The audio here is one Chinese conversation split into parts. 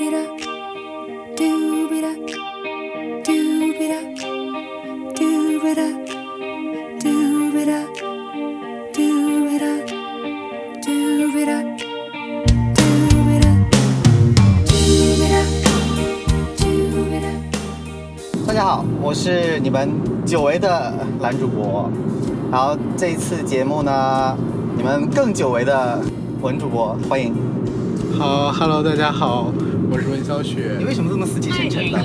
大家好，我是你们久违的男主播。然后这一次节目呢，你们更久违的文主播，欢迎。好，Hello，大家好，我是文小雪你。为什么这么死气沉沉的？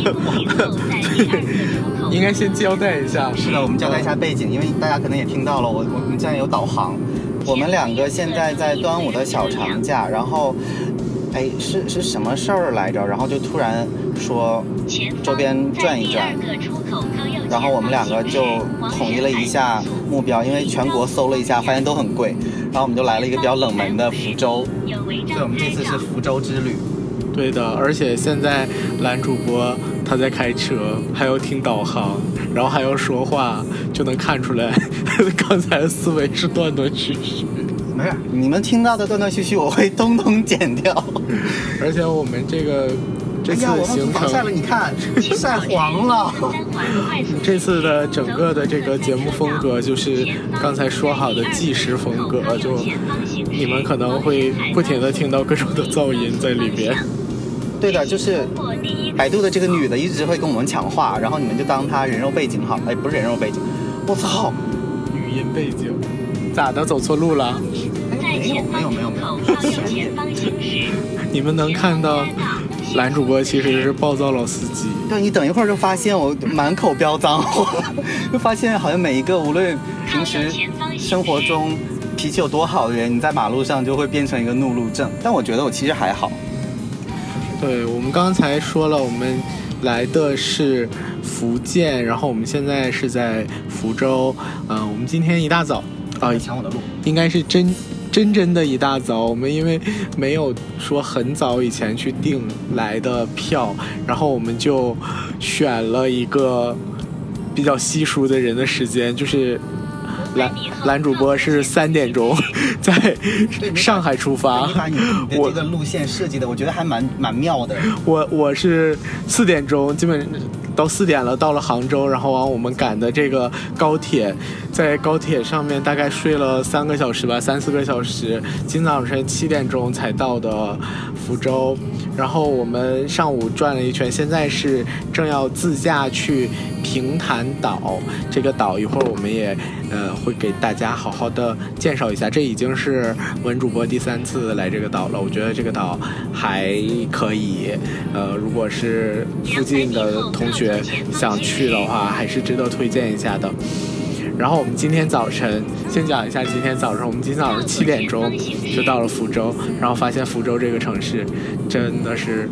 应该先交代一下，是的，我们交代一下背景，因为大家可能也听到了，我我们现在有导航。我们两个现在在端午的小长假，然后，哎，是是什么事儿来着？然后就突然说周边转一转，然后我们两个就统一了一下目标，因为全国搜了一下，发现都很贵，然后我们就来了一个比较冷门的福州。对，我们这次是福州之旅。对的，而且现在男主播他在开车，还要听导航，然后还要说话，就能看出来 刚才的思维是断断续续。没事，你们听到的断断续续，我会通通剪掉。而且我们这个这次行防晒了，程，你看晒黄了。这次的整个的这个节目风格就是刚才说好的纪实风格，就你们可能会不停的听到各种的噪音在里边。对的，就是百度的这个女的一直会跟我们抢话，然后你们就当她人肉背景好。哎，不是人肉背景，我操！语音背景，咋的？走错路了？没有没有没有没有，你们能看到男主播其实是暴躁老司机，对你等一会儿就发现我满口飙脏话，就发现好像每一个无论平时生活中脾气有多好的人，你在马路上就会变成一个怒路症。但我觉得我其实还好。对我们刚才说了，我们来的是福建，然后我们现在是在福州。嗯、我们今天一大早啊、抢我的路。应该是真真真的一大早，我们因为没有说很早以前去订来的票，然后我们就选了一个比较稀疏的人的时间，就是蓝蓝主播是三点钟在上海出发你把你你的我这个路线设计的，我觉得还蛮蛮妙的。我我是四点钟，基本到四点了，到了杭州，然后往我们赶的这个高铁，在高铁上面大概睡了三个小时吧，三四个小时。今早晨七点钟才到的福州，然后我们上午转了一圈，现在是正要自驾去平潭岛。这个岛一会儿我们也呃会给大家好好的介绍一下。这已经是文主播第三次来这个岛了，我觉得这个岛还可以。呃，如果是附近的同学想去的话，还是值得推荐一下的。然后我们今天早晨先讲一下，今天早晨我们今天早上七点钟就到了福州，然后发现福州这个城市真的是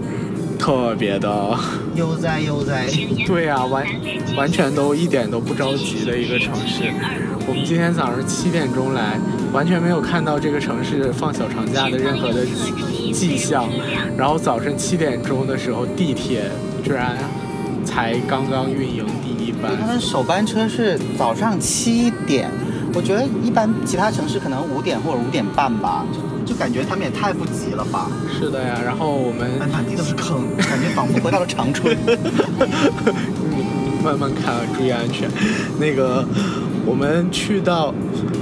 特别的。悠哉悠哉，对呀、完完全都一点都不着急的一个城市。我们今天早上七点钟来，完全没有看到这个城市放小长假的任何的迹象。然后早晨七点钟的时候，地铁居然才刚刚运营第一班，。他们首班车是早上七点，我觉得一般其他城市可能五点或者五点半吧，就就感觉他们也太不急了吧。是的呀，然后我们满满地都是坑，感觉仿佛回到了长春。慢慢开啊，注意安全。那个，我们去到，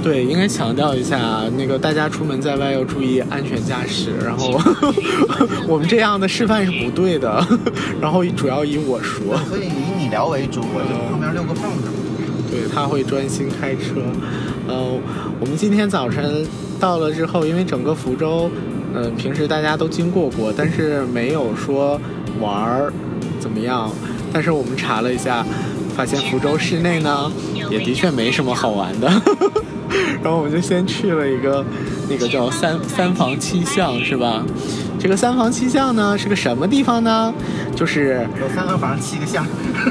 对，应该强调一下，那个大家出门在外要注意安全驾驶。然后 我们这样的示范是不对的。然后主要以我说，所以以你聊为主，我就旁边遛个缝子。对他会专心开车。呃，我们今天早晨到了之后，因为整个福州，嗯、平时大家都经过过，但是没有说玩儿怎么样。但是我们查了一下，发现福州市内呢，也的确没什么好玩的。然后我们就先去了一个那个叫三三坊七巷，是吧？这个三坊七巷呢是个什么地方呢？就是有三个房七个巷，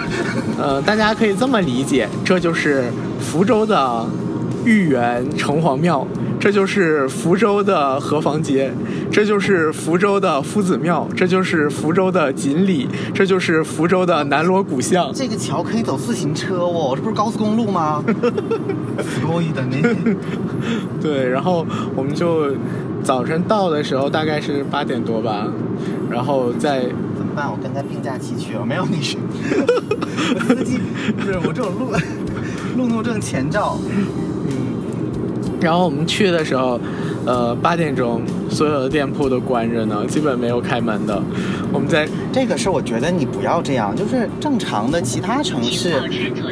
呃，大家可以这么理解，这就是福州的豫园城隍庙，这就是福州的河坊街，这就是福州的夫子庙，这就是福州的锦里，这就是福州的南锣鼓巷。这个桥可以走自行车哦，这不是高速公路吗？すごい的呢。对，然后我们就早晨到的时候大概是八点多吧， 然后在怎么办？我跟他并驾齐驱了，没有你是我司机，不是我这种路路怒症前兆。然后我们去的时候， 呃，八点钟所有的店铺都关着呢，基本没有开门的。我们在这个是我觉得你不要这样，就是正常的其他城市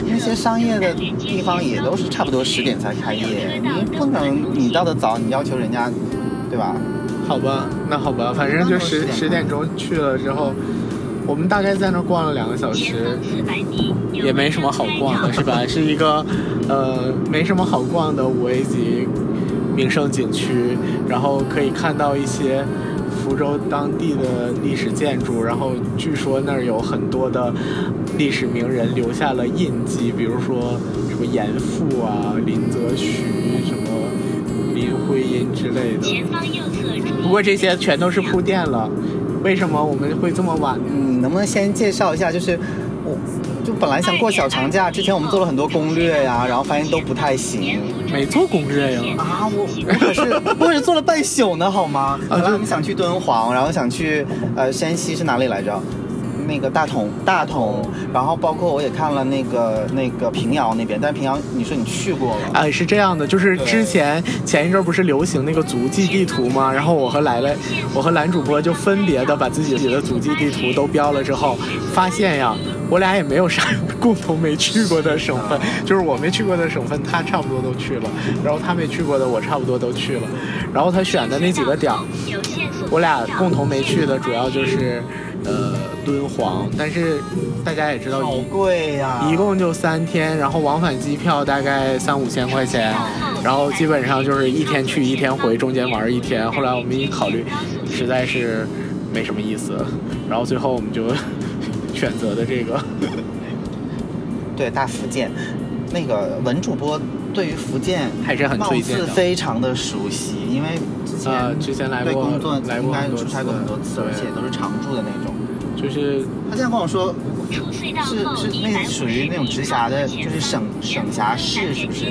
那些商业的地方也都是差不多十点才开业，你不能你到的早，你要求人家，对吧？好吧，那好吧，反正就十十点钟去了之后，我们大概在那儿逛了两个小时，也没什么好逛的，是吧？是一个呃没什么好逛的五 A 级名胜景区，然后可以看到一些福州当地的历史建筑，然后据说那儿有很多的历史名人留下了印记，比如说什么严复啊、林则徐、什么林徽因之类的。前方右侧不过这些全都是铺垫了。为什么我们会这么晚呢？你能不能先介绍一下？就是我就本来想过小长假，之前我们做了很多攻略呀，然后发现都不太行。没做攻略呀。啊，我我可是我可是做了半宿呢，好吗？啊本来我们想去敦煌，然后想去呃山西是哪里来着？那个大同，大同，然后包括我也看了那个那个平遥那边，但平遥你说你去过了，啊，是这样的，就是之前前一阵不是流行那个足迹地图吗？然后我和来来，我和蓝主播就分别的把自己的足迹地图都标了之后，发现呀，我俩也没有啥 共同没去过的省份，就是我没去过的省份，他差不多都去了，然后他没去过的我差不多都去了，然后他选的那几个点我俩共同没去的主要就是，呃，敦煌，但是大家也知道好一贵呀、一共就三天，然后往返机票大概三五千块钱，然后基本上就是一天去一天回，中间玩一天。后来我们一考虑，实在是没什么意思，然后最后我们就选择的这个。对大福建，那个文主播对于福建还是貌似非常的熟悉，因为之前、呃之前来过对工作来过应该出差过很多次，次而且都是常住的那种。就是他现在跟我说，是是那属于那种直辖的，就是省省辖市，是不是？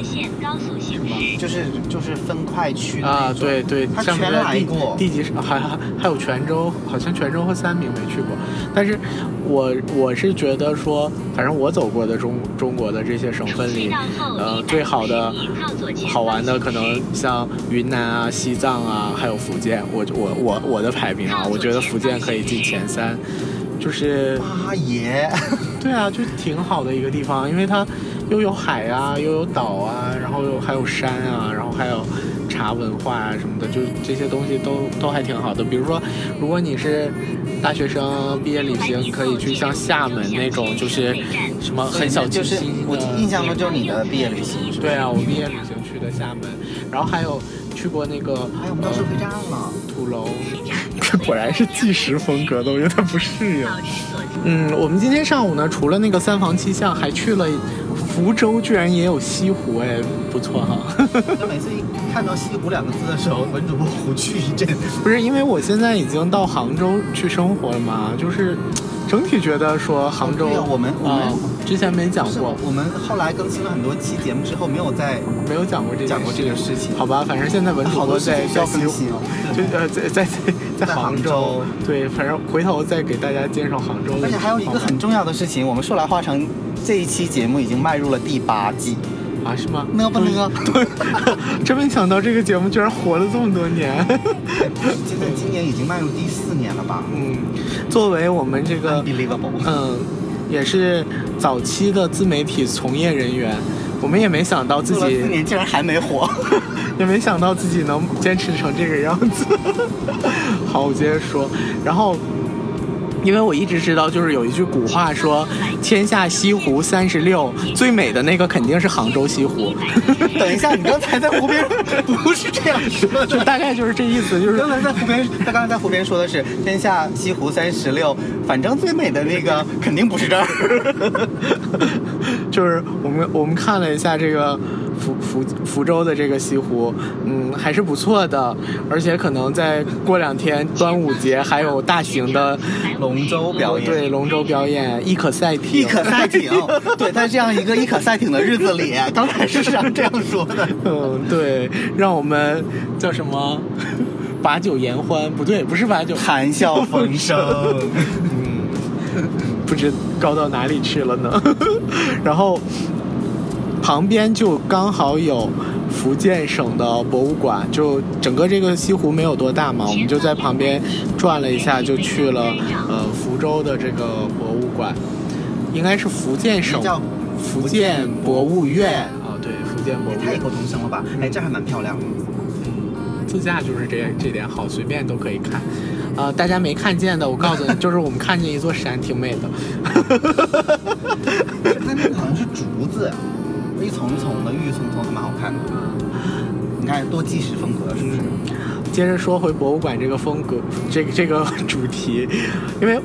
就是就是分块区啊，对对，他全上面的地来过。地级市还还还有泉州，好像泉州和三明没去过，但是我我是觉得说，反正我走过的中中国的这些省份里，呃，最好的、好玩的可能像云南啊、西藏啊，还有福建。我我我我的排名啊，我觉得福建可以进前三，就是妈耶！对啊，就挺好的一个地方，因为它又有海啊，又有岛啊，然后又还有山啊，然后还有茶文化啊什么的，就这些东西都都还挺好的。比如说，如果你是大学生毕业旅行，可以去像厦门那种，就是什么很小清新的。我印象中就是你的毕业旅行，对啊，我毕业旅行去的厦门，然后还有去过那个还有我们到收费站了。土楼，果然是纪实风格的，我有点不适应。嗯，我们今天上午呢，除了那个三房七巷，还去了福州，居然也有西湖，哎，不错哈。他每次一看到西湖两个字的时候，文主播胡去一阵。不是因为我现在已经到杭州去生活了嘛，就是整体觉得说杭州，我们我们啊之前没讲过，我们后来更新了很多期节目之后，没有再没有讲过这讲过这个事情。好吧，反正现在文主好多事播在在更新哦。就呃在在在在在杭杭州对，反正回头再给大家介绍杭州的。而且还有一个很重要的事情，我们说来话长，这一期节目已经迈入了第八季，啊是吗？呢不呢？对，真没想到这个节目居然活了这么多年。现在今年已经迈入第四年了吧嗯，作为我们这个嗯，也是早期的自媒体从业人员，我们也没想到自己四己，年竟然还没火。也没想到自己能坚持成这个样子。好，我接着说，然后。因为我一直知道，就是有一句古话说“天下西湖三十六”，最美的那个肯定是杭州西湖，等一下，你刚才在湖边不是这样说就的。大概就是这意思，就是刚才在湖边，他刚才在湖边说的是“天下西湖三十六”，反正最美的那个肯定不是这儿。就是我们我们看了一下这个福福福州的这个西湖，嗯，还是不错的，而且可能再过两天端午节还有大型的龙舟表演，对龙舟表演，亦可赛艇，亦可赛艇。对，在这样一个亦可赛艇的日子里，刚才是这样这样说的。嗯，对，让我们叫什么？把酒言欢，不对，不是把酒，谈笑风生。嗯不知高到哪里去了呢。然后旁边就刚好有福建省的博物馆，就整个这个西湖没有多大嘛，我们就在旁边转了一下，就去了呃福州的这个博物馆，应该是福建省叫福建博物院啊，对，福建博物院太异口。同声了吧？哎，这还蛮漂亮的。自驾就是这这点好，随便都可以看。呃，大家没看见的，我告诉你，就是我们看见一座山，挺美的。它 那个好像是竹子，一层一层的，郁郁葱葱，还蛮好看的。你看多纪实风格，是不是？接着说回博物馆这个风格，这个这个主题，因为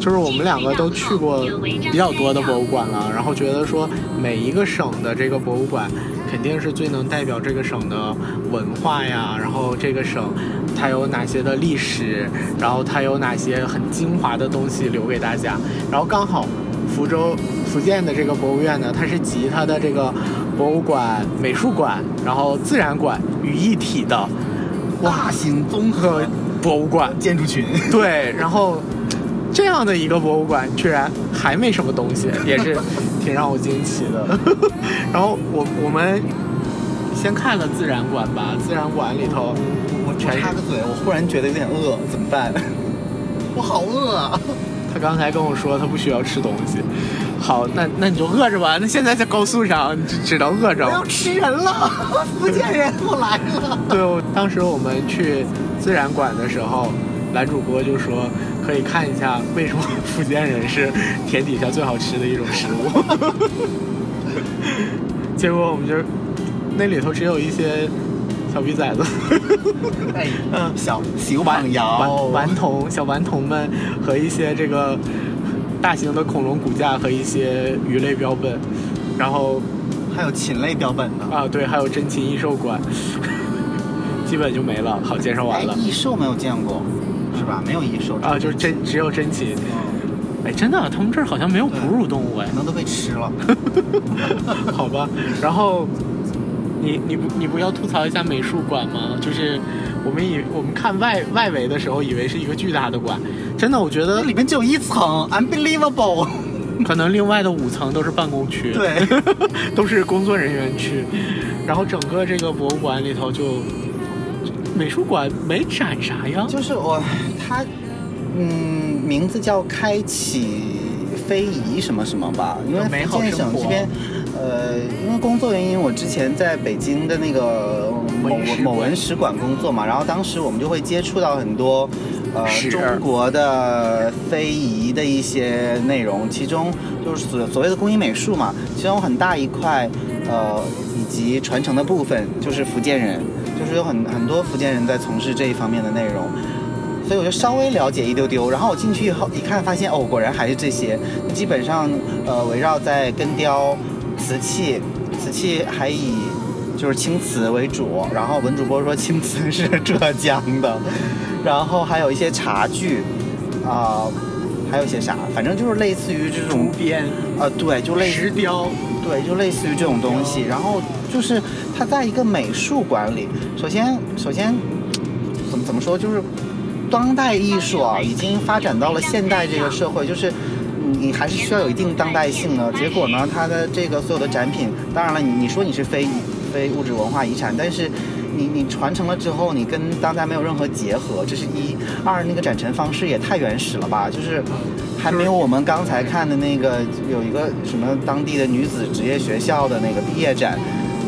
就是我们两个都去过比较多的博物馆了，然后觉得说每一个省的这个博物馆肯定是最能代表这个省的文化呀，然后这个省它有哪些的历史，然后它有哪些很精华的东西留给大家，然后刚好福州福建的这个博物院呢，它是集它的这个博物馆、美术馆，然后自然馆于一体的。大型综合博物馆，建筑群。对，然后这样的一个博物馆居然还没什么东西，也是挺让我惊奇的。然后我我们先看了自然馆吧，自然馆里头我插个嘴，我忽然觉得有点饿，怎么办？我好饿啊！他刚才跟我说他不需要吃东西。好，那那你就饿着吧。那现在在高速上，你只只能饿着我。要吃人了，福建人不来了。对，我当时我们去自然馆的时候，男主播就说可以看一下为什么福建人是天底下最好吃的一种食物。结果我们就那里头只有一些小逼崽子。哎，嗯小小顽榜摇顽顽童小顽童们和一些这个大型的恐龙骨架和一些鱼类标本，然后还有禽类标本呢。啊对，还有珍禽异兽馆，基本就没了。好，介绍哎完了，异兽没有见过，是吧？没有异兽啊，就是真只有珍禽。嗯哎，真的，他们这儿好像没有哺乳动物哎可。能都被吃了。好吧，然后你你不你不要吐槽一下美术馆吗？就是我们以我们看外外围的时候，以为是一个巨大的馆，真的，我觉得里面只有一层，unbelievable。可能另外的五层都是办公区，对，都是工作人员区，然后整个这个博物馆里头就美术馆没展啥呀，就是我，它，嗯，名字叫开启非遗什么什么吧，因为有美好福建生活。省这边，呃，因为工作原因，我之前在北京的那个某某文史馆工作嘛，然后当时我们就会接触到很多。呃，中国的非遗的一些内容，其中就是所所谓的工艺美术嘛，其中有很大一块，呃，以及传承的部分就是福建人，就是有很很多福建人在从事这一方面的内容。所以我就稍微了解一丢丢，然后我进去以后一看，发现哦，果然还是这些，基本上呃围绕在根雕、瓷器，瓷器还以就是青瓷为主，然后文主播说青瓷是浙江的，然后还有一些茶具，啊、还有一些啥，反正就是类似于这种竹编、啊、对，就类似石雕，对，就类似于这种东西。然后就是它在一个美术馆里，首先首先怎么怎么说，就是当代艺术啊，已经发展到了现代这个社会，就是你还是需要有一定当代性的。结果呢，它的这个所有的展品，当然了，你你说你是非非物质文化遗产，但是。你你传承了之后，你跟当代没有任何结合，这是一；二，那个展陈方式也太原始了吧，就是还没有我们刚才看的那个有一个什么当地的女子职业学校的那个毕业展，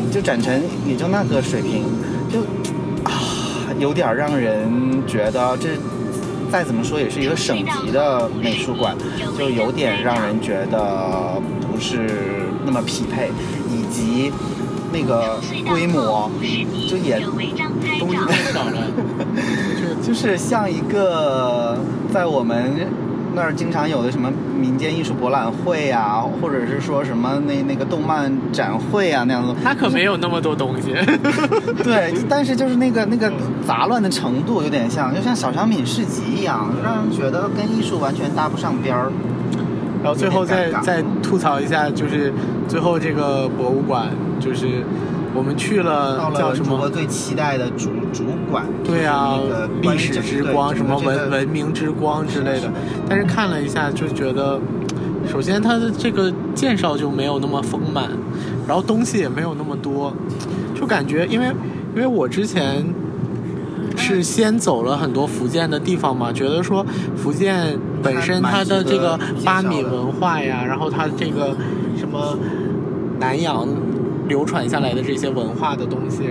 就展陈也就那个水平，就啊有点让人觉得这再怎么说也是一个省级的美术馆，就有点让人觉得不是那么匹配，以及那个规模就也东西太少了。就 就是像一个在我们那儿经常有的什么民间艺术博览会啊，或者是说什么那那个动漫展会啊那样子。他可没有那么多东西。对，但是就是那个那个杂乱的程度有点像，就像小商品市集一样，让人觉得跟艺术完全搭不上边儿。然后最后再再吐槽一下，就是最后这个博物馆，就是我们去了叫什么？最期待的主主管，对啊那个，历史之光，什么文文文明之光之类的。但是看了一下，就觉得，首先它的这个介绍就没有那么丰满，然后东西也没有那么多，就感觉因为因为我之前是先走了很多福建的地方嘛，觉得说福建本身它的这个巴米文化呀，然后它这个什么南洋流传下来的这些文化的东西，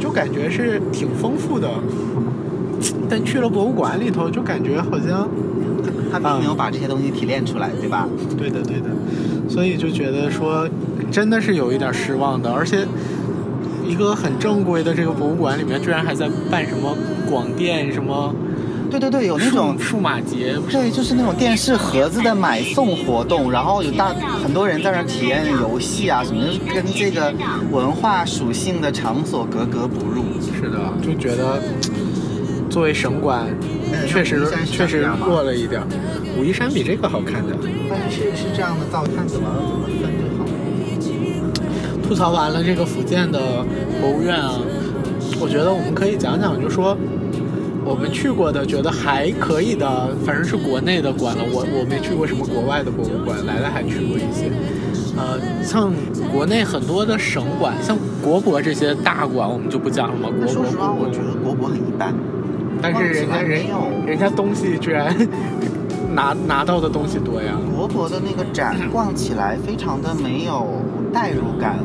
就感觉是挺丰富的。但去了博物馆里头，就感觉好像，他并没有把这些东西提炼出来，对吧？对的对的，所以就觉得说真的是有一点失望的，而且一个很正规的这个博物馆里面，居然还在办什么广电什么对对对，有那种数数码节，对，就是那种电视盒子的买送活动，然后有大很多人在那儿体验游戏啊什么，就是跟这个文化属性的场所格格不入。是的，就觉得作为省馆，确实确实这样吗弱了一点儿。武夷山比这个好看的。但是是这样的灶炭怎么怎么分就好？吐槽完了这个福建的博物院啊，我觉得我们可以讲讲，就说我们去过的觉得还可以的，反正是国内的馆了。我我没去过什么国外的博物馆，来来还去过一些。呃，像国内很多的省馆，像国博这些大馆，我们就不讲了嘛。国博、说实话，我觉得国博很一般。但是人家人人家东西居然拿拿到的东西多呀。国博的那个展逛起来非常的没有代入感，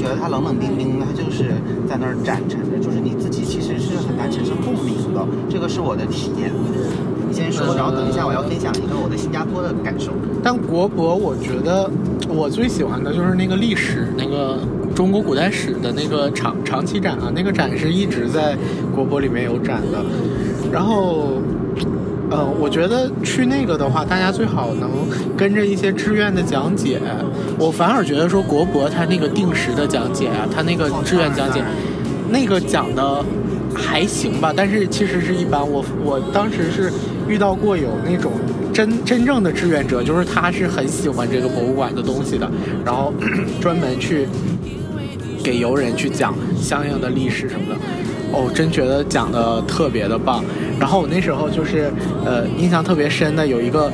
觉得它冷冷冰冰的，它就是在那儿展陈着，就是你自己其实是很难产生共鸣的，这个是我的体验。你先说，然后等一下我要分享一个我在新加坡的感受。但国博，我觉得我最喜欢的就是那个历史，那个中国古代史的那个长长期展啊，那个展是一直在国博里面有展的。然后，呃，我觉得去那个的话，大家最好能跟着一些志愿的讲解。我反而觉得说国博它那个定时的讲解啊，它那个志愿讲解，那个讲的还行吧，但是其实是一般。我我当时是遇到过有那种真真正的志愿者，就是他是很喜欢这个博物馆的东西的，然后 专门去给游人去讲相应的历史什么的。哦，真觉得讲的特别的棒。然后我那时候就是呃印象特别深的有一个，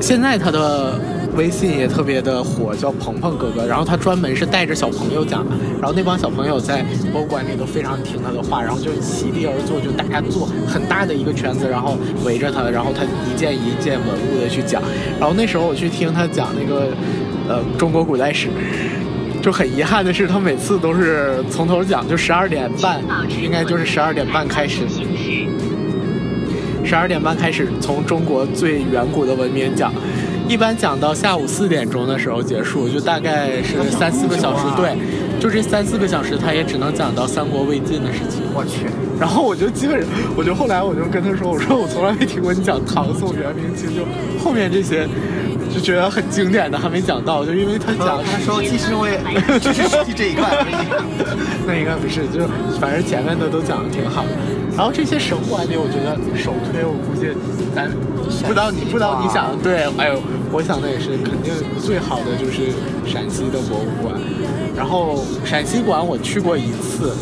现在他的。微信也特别的火，叫鹏鹏哥哥。然后他专门是带着小朋友讲的，然后那帮小朋友在博物馆里都非常听他的话，然后就席地而坐，就大家坐很大的一个圈子，然后围着他，然后他一件一件文物的去讲。然后那时候我去听他讲那个呃中国古代史，就很遗憾的是，他每次都是从头讲，就十二点半，应该就是十二点半开始。十二点半开始，从中国最远古的文明讲，一般讲到下午四点钟的时候结束，就大概是三四个小时。对，就这三四个小时，他也只能讲到三国魏晋的事情。我去，然后我就基本上，我就后来我就跟他说，我说我从来没听过你讲唐宋元明清，就后面这些就觉得很经典的还没讲到，就因为他讲他说其实我也 就是熟悉这一块而已。那应该不是，就反正前面的都讲的挺好的。然后这些省馆里，我觉得首推，我估计咱不知道你不知道你想对，哎呦，我想的也是，肯定最好的就是陕西的博物馆。然后陕西馆我去过一次，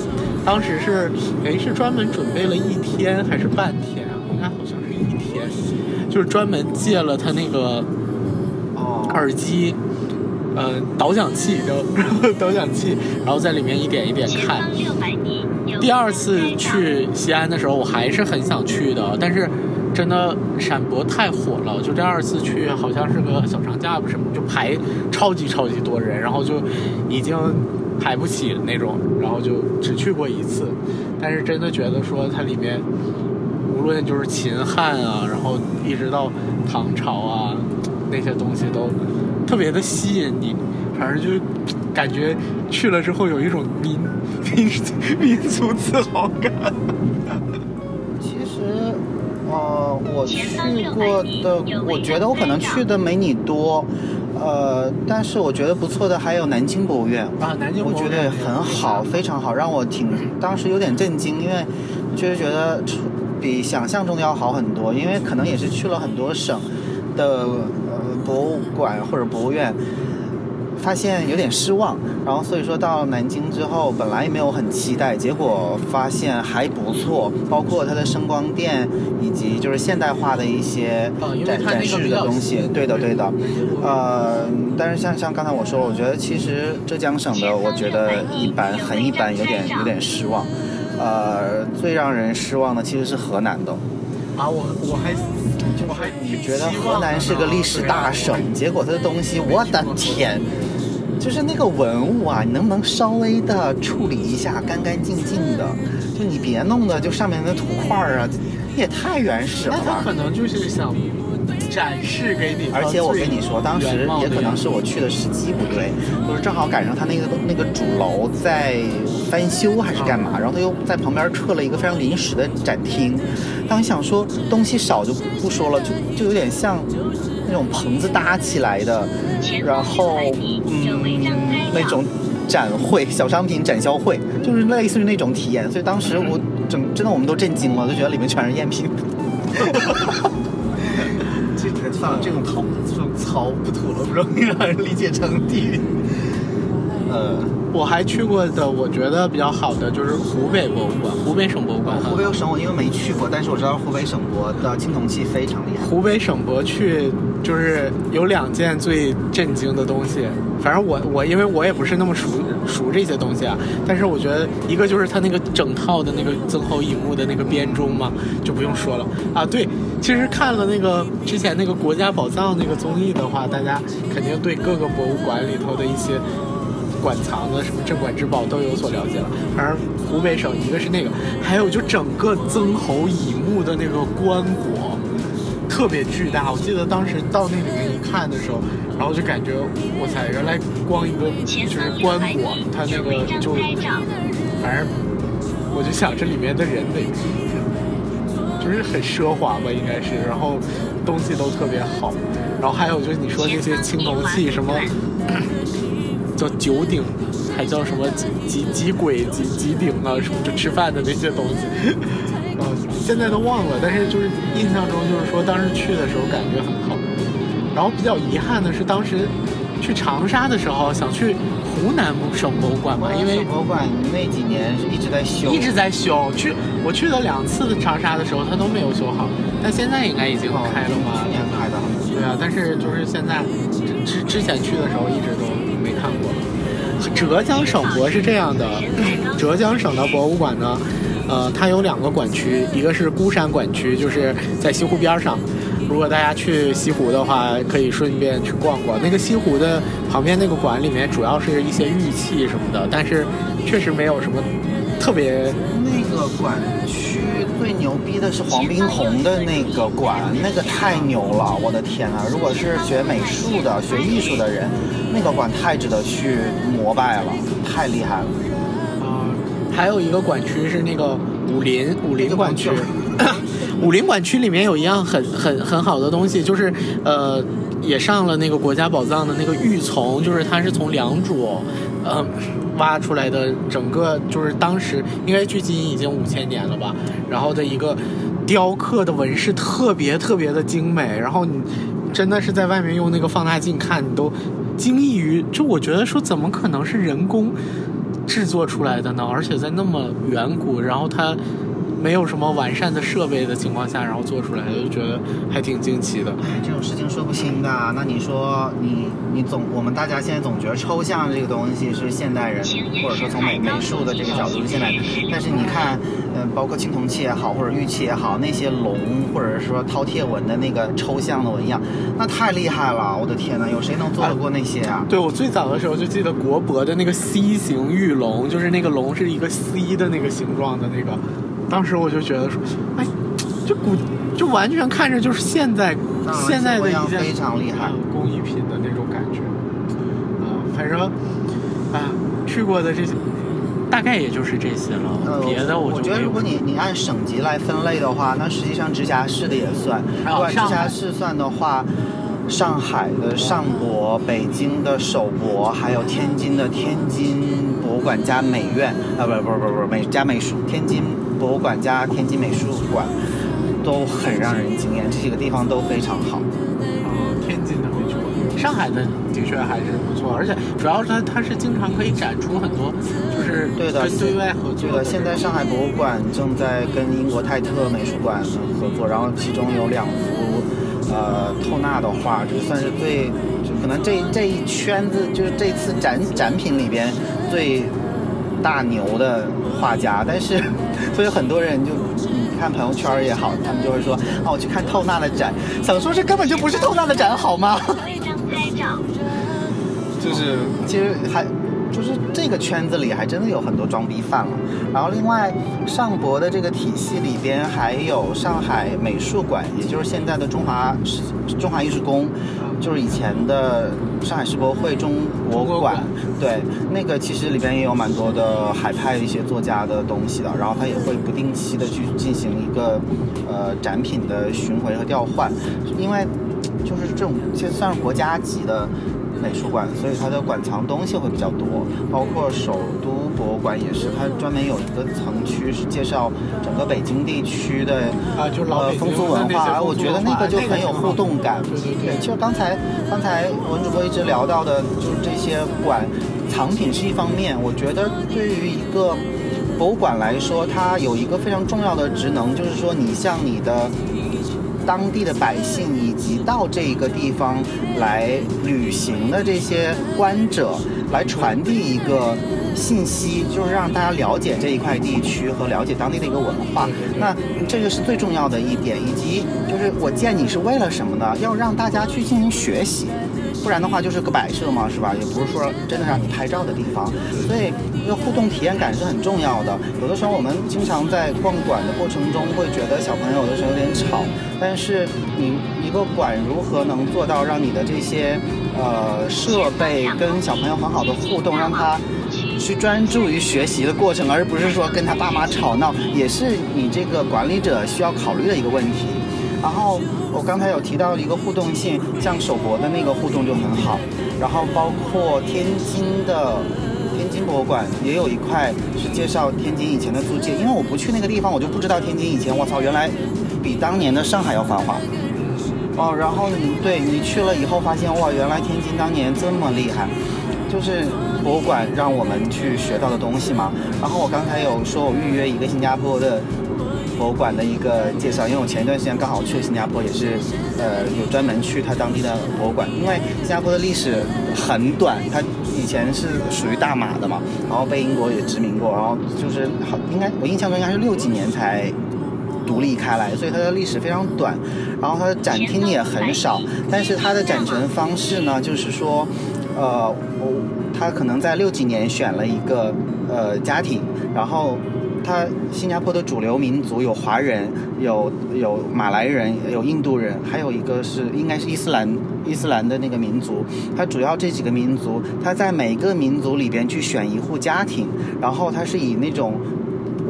当时是哎是专门准备了一天还是半天啊？应该好像是一天，就是专门借了他那个哦，耳机。呃，导讲器就 导讲器，然后在里面一点一点看。第二次去西安的时候，我还是很想去的，但是真的陕博太火了，就这二次去好像是个小长假不是，就排超级超级多人，然后就已经排不起那种，然后就只去过一次，但是真的觉得说它里面无论就是秦汉啊，然后一直到唐朝啊那些东西都。特别的吸引你，反正就感觉去了之后有一种你民民族自豪感。其实，呃，我去过的，我觉得我可能去的没你多，呃，但是我觉得不错的还有南京博物院啊，南京我觉得很好，非常好，让我挺当时有点震惊，因为确实觉得比想象中的要好很多，因为可能也是去了很多省的。博物馆或者博物院，发现有点失望，然后所以说到南京之后，本来也没有很期待，结果发现还不错，包括它的声光电以及就是现代化的一些展展示的东西，对的对的，呃，但是像像刚才我说，我觉得其实浙江省的我觉得一般，很一般，有点有点失望。呃，最让人失望的其实是河南的。啊，我我还我还你觉得河南是个历史大省，结果它的东西，我的天，就是那个文物啊，你能不能稍微的处理一下，干干净净的？就你别弄的，就上面的土块儿啊，也太原始了吧那他可。能就是想展示给你，而且我跟你说，当时也可能是我去的时机不对，就是正好赶上他那个那个主楼在翻修还是干嘛，然后他又在旁边撤了一个非常临时的展厅。当时想说东西少就不说了，就就有点像那种棚子搭起来的，然后嗯那种展会小商品展销会，就是类似于那种体验。所以当时我整真的我们都震惊了，就觉得里面全是赝品。这个算了，这种草这种草不土了，不容易让人理解成地。呃，我还去过的，我觉得比较好的就是湖北博物馆，湖北省博物馆。湖北省我因为没去过，但是我知道湖北省博的青铜器非常厉害。湖北省博去就是有两件最震惊的东西，反正我我因为我也不是那么熟熟这些东西啊，但是我觉得一个就是它那个整套的那个增厚银幕的那个编钟嘛，就不用说了啊。对，其实看了那个之前那个国家宝藏那个综艺的话，大家肯定对各个博物馆里头的一些。馆藏的什么镇馆之宝都有所了解了，反正湖北省一个是那个，还有就整个曾侯乙墓的那个棺椁，特别巨大。我记得当时到那里面一看的时候，然后就感觉我操，原来光一个就是棺椁，它那个就反正我就想这里面的人得就是很奢华吧，应该是，然后东西都特别好，然后还有就是你说那些青铜器什么。叫九鼎，还叫什么几几几鬼几几鼎啊，什么就吃饭的那些东西，啊，现在都忘了，但是就是印象中就是说当时去的时候感觉很好，然后比较遗憾的是当时去长沙的时候想去湖南省博物馆嘛，因为博物馆那几年是一直在修，一直在修，去我去了两次长沙的时候它都没有修好，但现在应该已经开了吧？去年开的。对啊，但是就是现在之之之前去的时候一直都。浙江省博是这样的，浙江省的博物馆呢，呃，它有两个馆区，一个是孤山馆区，就是在西湖边上。如果大家去西湖的话，可以顺便去逛逛。那个西湖的旁边那个馆里面，主要是一些玉器什么的，但是确实没有什么特别。那个馆区最牛逼的是黄宾虹的那个馆，那个太牛了，我的天啊！如果是学美术的、学艺术的人，那个馆太值得去膜拜了，太厉害了。啊、还有一个馆区是那个武林武林馆区。武林馆区里面有一样很很很好的东西，就是呃，也上了那个国家宝藏的那个玉琮，就是它是从良渚，呃，挖出来的，整个就是当时应该距今已经五千年了吧，然后的一个雕刻的纹饰特别特别的精美，然后你真的是在外面用那个放大镜看，你都惊异于，就我觉得说怎么可能是人工制作出来的呢？而且在那么远古，然后它。没有什么完善的设备的情况下，然后做出来，就觉得还挺惊奇的。哎，这种事情说不清的。那你说，你你总我们大家现在总觉得抽象这个东西是现代人，或者说从美美术的这个角度是现代人。但是你看，嗯、呃，包括青铜器也好，或者玉器也好，那些龙或者说饕餮纹的那个抽象的纹样，那太厉害了！我的天呐，有谁能做得过那些啊？对我最早的时候就记得国博的那个 C 型玉龙，就是那个龙是一个 C 的那个形状的那个。当时我就觉得说，哎，这古就完全看着就是现在、啊、现在的一件非常厉害工艺品的那种感觉。啊、呃，反正啊，去过的这些大概也就是这些了，呃、别的我就觉得如果你你按省级来分类的话，那实际上直辖市的也算。如果按直辖市算的话。上海的上博、北京的首博，还有天津的天津博物馆加美院啊，不不不不美加美术，天津博物馆加天津美术馆，都很让人惊艳。这几个地方都非常好。哦，天津的美术馆，上海海的的确还是不错，而且主要是它它是经常可以展出很多，就是对的跟对外合作对的现在上海博物馆正在跟英国泰特美术馆合作，然后其中有两幅呃透纳的画，就算是最就可能这这一圈子就是这次展展品里边最大牛的画家，但是所以很多人就。你看朋友圈也好，他们就会说啊，我去看透纳的展，想说这根本就不是透纳的展，好吗？就是其实还就是这个圈子里还真的有很多装逼犯了。然后另外上博的这个体系里边还有上海美术馆，也就是现在的中华中华艺术宫，就是以前的上海世博会中国馆。对，那个其实里边也有蛮多的海派一些作家的东西的。然后他也会不定期的去进行一个呃展品的巡回和调换，因为就是这种就算是国家级的。美术馆，所以它的馆藏东西会比较多，包括首都博物馆也是，它专门有一个层区是介绍整个北京地区的啊，就老呃风俗文化，我觉得那个就很有互动感。对对对其实刚才刚才文主播一直聊到的，就是这些馆藏品是一方面，我觉得对于一个博物馆来说，它有一个非常重要的职能，就是说你向你的当地的百姓以及到这一个地方来旅行的这些观者，来传递一个信息，就是让大家了解这一块地区和了解当地的一个文化。那这个是最重要的一点，以及就是我见你是为了什么呢？要让大家去进行学习。不然的话就是个摆设嘛，是吧？也不是说真的让你拍照的地方，所以这个互动体验感是很重要的。有的时候我们经常在逛馆的过程中会觉得小朋友有的时候有点吵，但是你一个馆如何能做到让你的这些呃设备跟小朋友很好的互动，让他去专注于学习的过程，而不是说跟他爸妈吵闹，也是你这个管理者需要考虑的一个问题。然后我刚才有提到一个互动性，像首博的那个互动就很好，然后包括天津的博物馆也有一块是介绍天津以前的租界，因为我不去那个地方，我就不知道天津以前，我操，原来比当年的上海要繁华。哦，然后你对你去了以后发现，哇，原来天津当年这么厉害，就是博物馆让我们去学到的东西嘛。然后我刚才有说我预约一个新加坡的博物馆的一个介绍，因为我前一段时间刚好去新加坡，也是呃有专门去它当地的博物馆，因为新加坡的历史很短，它以前是属于大马的嘛，然后被英国也殖民过，然后就是好应该我印象中应该是六几年才。独立开来，所以它的历史非常短，然后它的展厅也很少，但是它的展陈方式呢，就是说，呃，我他可能在六几年选了一个呃家庭，然后他新加坡的主流民族有华人，有有马来人，有印度人，还有一个是应该是伊斯兰伊斯兰的那个民族，它主要这几个民族，它在每个民族里边去选一户家庭，然后它是以那种。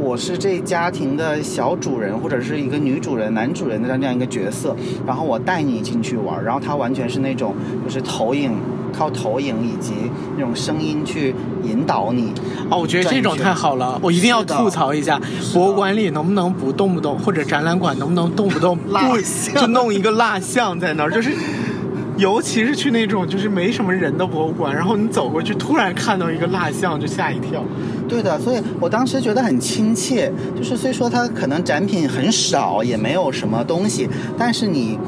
我是这家庭的小主人，或者是一个女主人、男主人的这样一个角色，然后我带你进去玩，然后它完全是那种就是投影，靠投影以及那种声音去引导你。哦，我觉得这种太好了，我一定要吐槽一下，博物馆里能不能不动不动，或者展览馆能不能动不动 蜡不像就弄一个蜡像在那儿，就是。尤其是去那种就是没什么人的博物馆，然后你走过去，突然看到一个蜡像，就吓一跳。对的，所以我当时觉得很亲切，就是虽说它可能展品很少，也没有什么东西，但是你。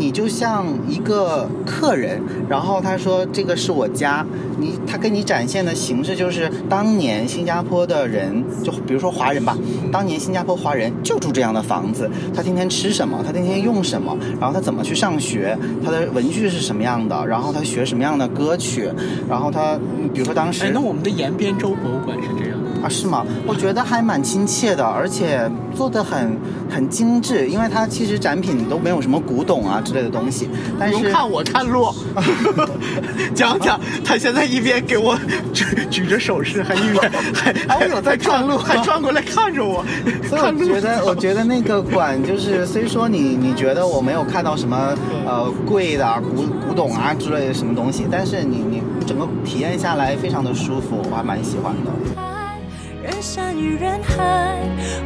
你就像一个客人，然后他说这个是我家，你他跟你展现的形式就是当年新加坡的人，就比如说华人吧，当年新加坡华人就住这样的房子，他天天吃什么，他天天用什么，然后他怎么去上学，他的文具是什么样的，然后他学什么样的歌曲，然后他嗯比如说当时哎，那我们的延边州博物馆是。啊，是吗？我觉得还蛮亲切的，而且做的很很精致，因为它其实展品都没有什么古董啊之类的东西，但是看我看路，讲讲他现在一边给我举举着手势，还一边 还还有在转路还转过来看着我，所以我觉得，我觉得那个馆就是，虽说你你觉得我没有看到什么呃贵的啊古古董啊之类的什么东西，但是你你整个体验下来非常的舒服，我还蛮喜欢的。人山与人海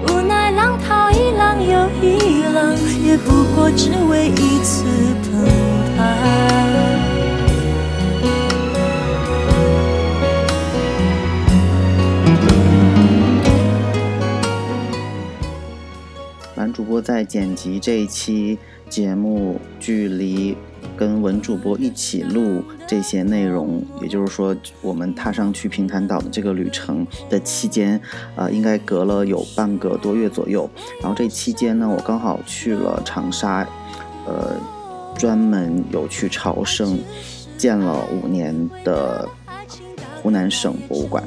无奈浪淘一浪又一浪也不过只为一次澎湃男主播在剪辑这一期节目距离跟文主播一起录这些内容，也就是说，我们踏上去平潭岛的这个旅程的期间，呃，应该隔了有半个多月左右。然后这期间呢，我刚好去了长沙，呃，专门有去朝圣，建了五年的湖南省博物馆。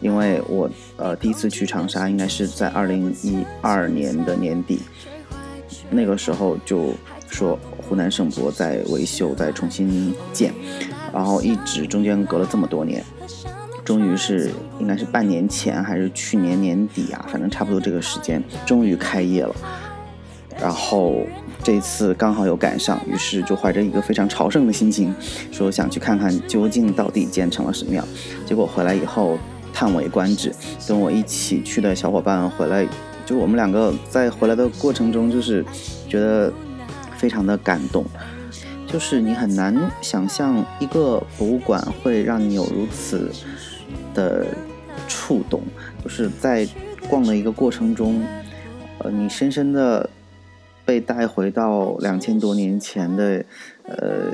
因为我呃第一次去长沙应该是在二零一二年的年底，那个时候就说湖南省博在维修，在重新建，然后一直中间隔了这么多年，终于是应该是半年前还是去年年底啊，反正差不多这个时间，终于开业了。然后这次刚好有赶上，于是就怀着一个非常朝圣的心情，说想去看看究竟到底建成了什么样。结果回来以后。叹为观止，跟我一起去的小伙伴回来，就我们两个在回来的过程中，就是觉得非常的感动。就是你很难想象一个博物馆会让你有如此的触动，就是在逛的一个过程中，呃，你深深的被带回到两千多年前的。呃，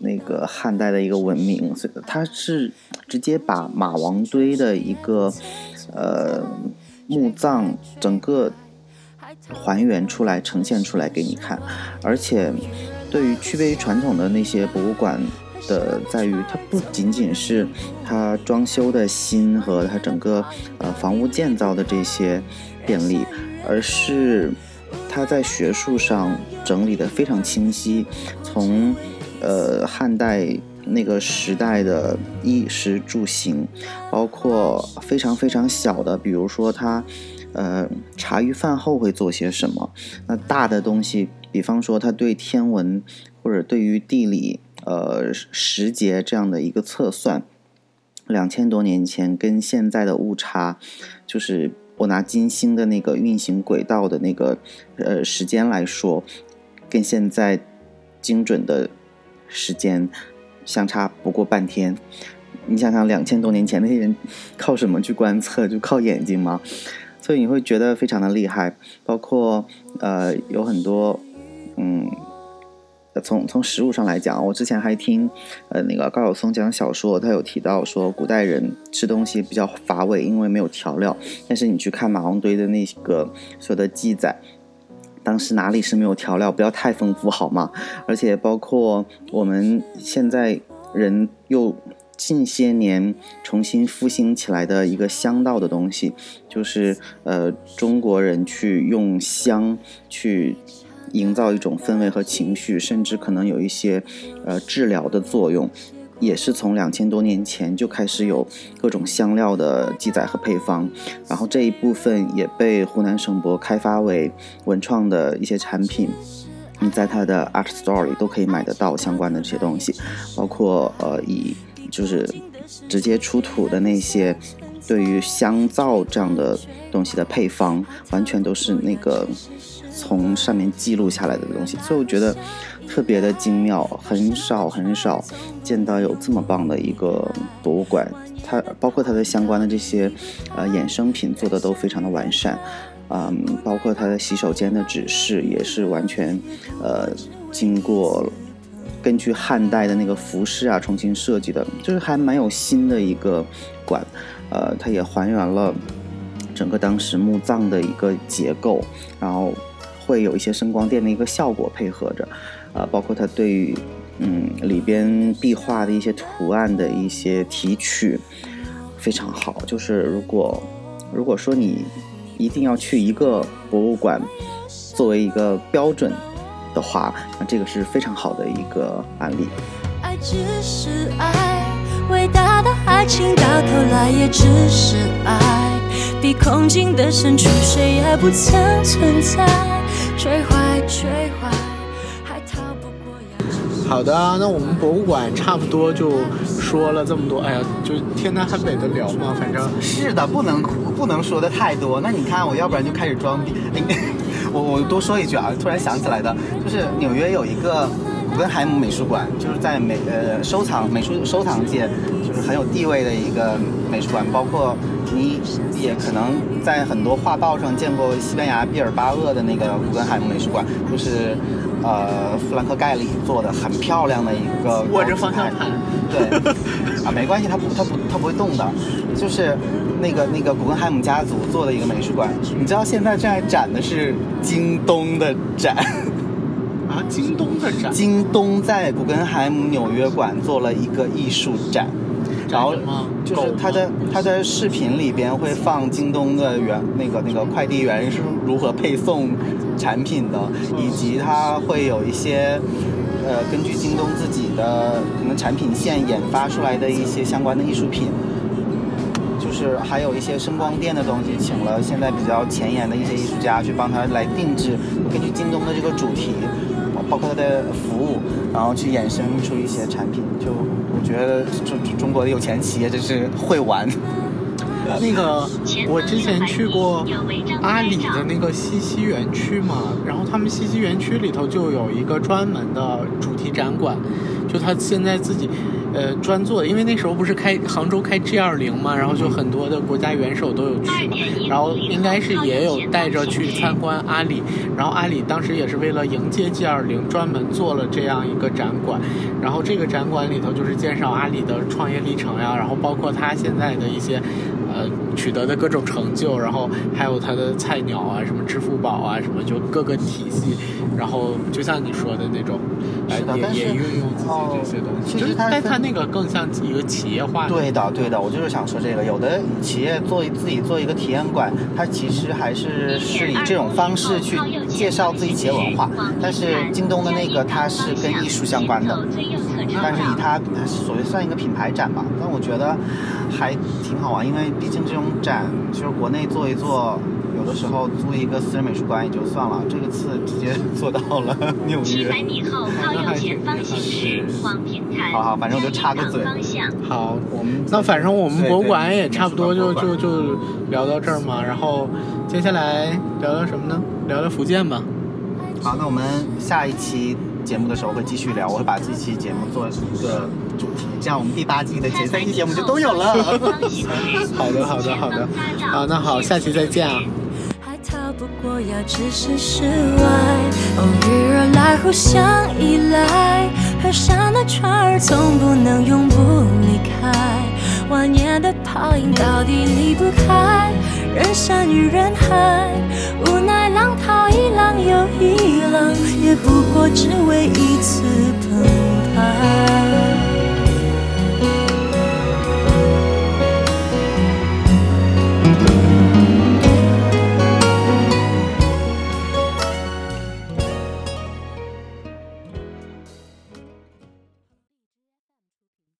那个汉代的一个文明，所以它是直接把马王堆的一个呃墓葬整个还原出来，呈现出来给你看。而且，对于区别于传统的那些博物馆的，在于它不仅仅是它装修的新和它整个呃房屋建造的这些便利，而是。它在学术上整理的非常清晰，从呃汉代那个时代的衣食住行，包括非常非常小的，比如说它呃茶余饭后会做些什么，那大的东西，比方说他对天文或者对于地理呃时节这样的一个测算，两千多年前跟现在的误差就是。我拿金星的那个运行轨道的那个呃时间来说，跟现在精准的时间相差不过半天。你想想，两千多年前那些人靠什么去观测？就靠眼睛吗？所以你会觉得非常的厉害。包括呃有很多嗯。从从食物上来讲，我之前还听，呃，那个高晓松讲小说，他有提到说，古代人吃东西比较乏味，因为没有调料。但是你去看马王堆的那个所有的记载，当时哪里是没有调料？不要太丰富好吗？而且包括我们现在人又近些年重新复兴起来的一个香道的东西，就是呃，中国人去用香去。营造一种氛围和情绪，甚至可能有一些，呃，治疗的作用，也是从两千多年前就开始有各种香料的记载和配方，然后这一部分也被湖南省博开发为文创的一些产品，你在它的 Art Store 里都可以买得到相关的这些东西，包括呃以就是直接出土的那些对于香皂这样的东西的配方，完全都是那个。从上面记录下来的东西，所以我觉得特别的精妙，很少很少见到有这么棒的一个博物馆。它包括它的相关的这些呃衍生品做的都非常的完善，嗯，包括它的洗手间的指示也是完全呃经过根据汉代的那个服饰啊重新设计的，就是还蛮有新的一个馆。呃，它也还原了整个当时墓葬的一个结构，然后。会有一些声光电的一个效果配合着，呃，包括它对于嗯里边壁画的一些图案的一些提取非常好。就是如果如果说你一定要去一个博物馆作为一个标准的话，那这个是非常好的一个案例。爱只是爱，伟大的爱情到头来也只是爱，比空境的深处谁也不曾存在。还逃不过好的，那我们博物馆差不多就说了这么多。哎呀，就天南海北的聊嘛，反正是的，不能不能说的太多。那你看，我要不然就开始装逼。我我多说一句啊，突然想起来的，就是纽约有一个古根海姆美术馆，就是在美呃收藏美术收藏界就是很有地位的一个美术馆，包括你也可能在很多画报上见过西班牙毕尔巴鄂的那个古根海姆美术馆，就是呃弗兰克盖里做的很漂亮的一个握着方向盘，对啊没关系，它不它不它不会动的，就是那个那个古根海姆家族做的一个美术馆，你知道现在正在展的是京东的展。啊，京东的展，京东在古根海姆纽约馆做了一个艺术展，然后就是他的狗吗它的视频里边会放京东的员那个那个快递员是如何配送产品的，以及他会有一些。呃，根据京东自己的可能产品线研发出来的一些相关的艺术品，就是还有一些声光电的东西，请了现在比较前沿的一些艺术家去帮他来定制，根据京东的这个主题，包括它的服务，然后去衍生出一些产品。就我觉得中中国的有钱企业真是会玩。那个我之前去过阿里的那个西溪园区嘛，然后他们西溪园区里头就有一个专门的主题展馆，就他现在自己呃专做的，因为那时候不是开杭州开 G 二零嘛，然后就很多的国家元首都有去嘛，然后应该是也有带着去参观阿里，然后阿里当时也是为了迎接 G 二零，专门做了这样一个展馆，然后这个展馆里头就是介绍阿里的创业历程呀，然后包括他现在的一些。呃，取得的各种成就，然后还有他的菜鸟啊，什么支付宝啊，什么就各个体系，然后就像你说的那种，呃是的，但是也也运用自己哦这些东西，其就是但实它那个更像一个企业化，对的，对的，我就是想说这个。有的企业做自己做一个体验馆，它其实还是是以这种方式去介绍自己企业文化。但是京东的那个它是跟艺术相关的，但是以它它所谓算一个品牌展吧，但我觉得还挺好玩，因为毕竟这种展就是国内做一做。有的时候租一个私人美术馆也就算了，这个次直接 做到了纽约。七百米后靠右前方 行驶往平潭。好好反正我就插个嘴。好，我们那反正我们博物馆也差不多就就就聊到这儿嘛，然后接下来聊聊什么呢？聊聊福建吧。好，那我们下一期节目的时候会继续聊，我会把这期节目做一个主题，这样我们第八季的前三期节目就都有了。好的，好的，好的。好，那好，下期再见啊。不过要置身事外，偶遇而来，互相依赖。河上的船儿总不能永不离开，万年的泡影到底离不开人山与人海。无奈浪淘一浪又一浪，也不过只为一次澎湃。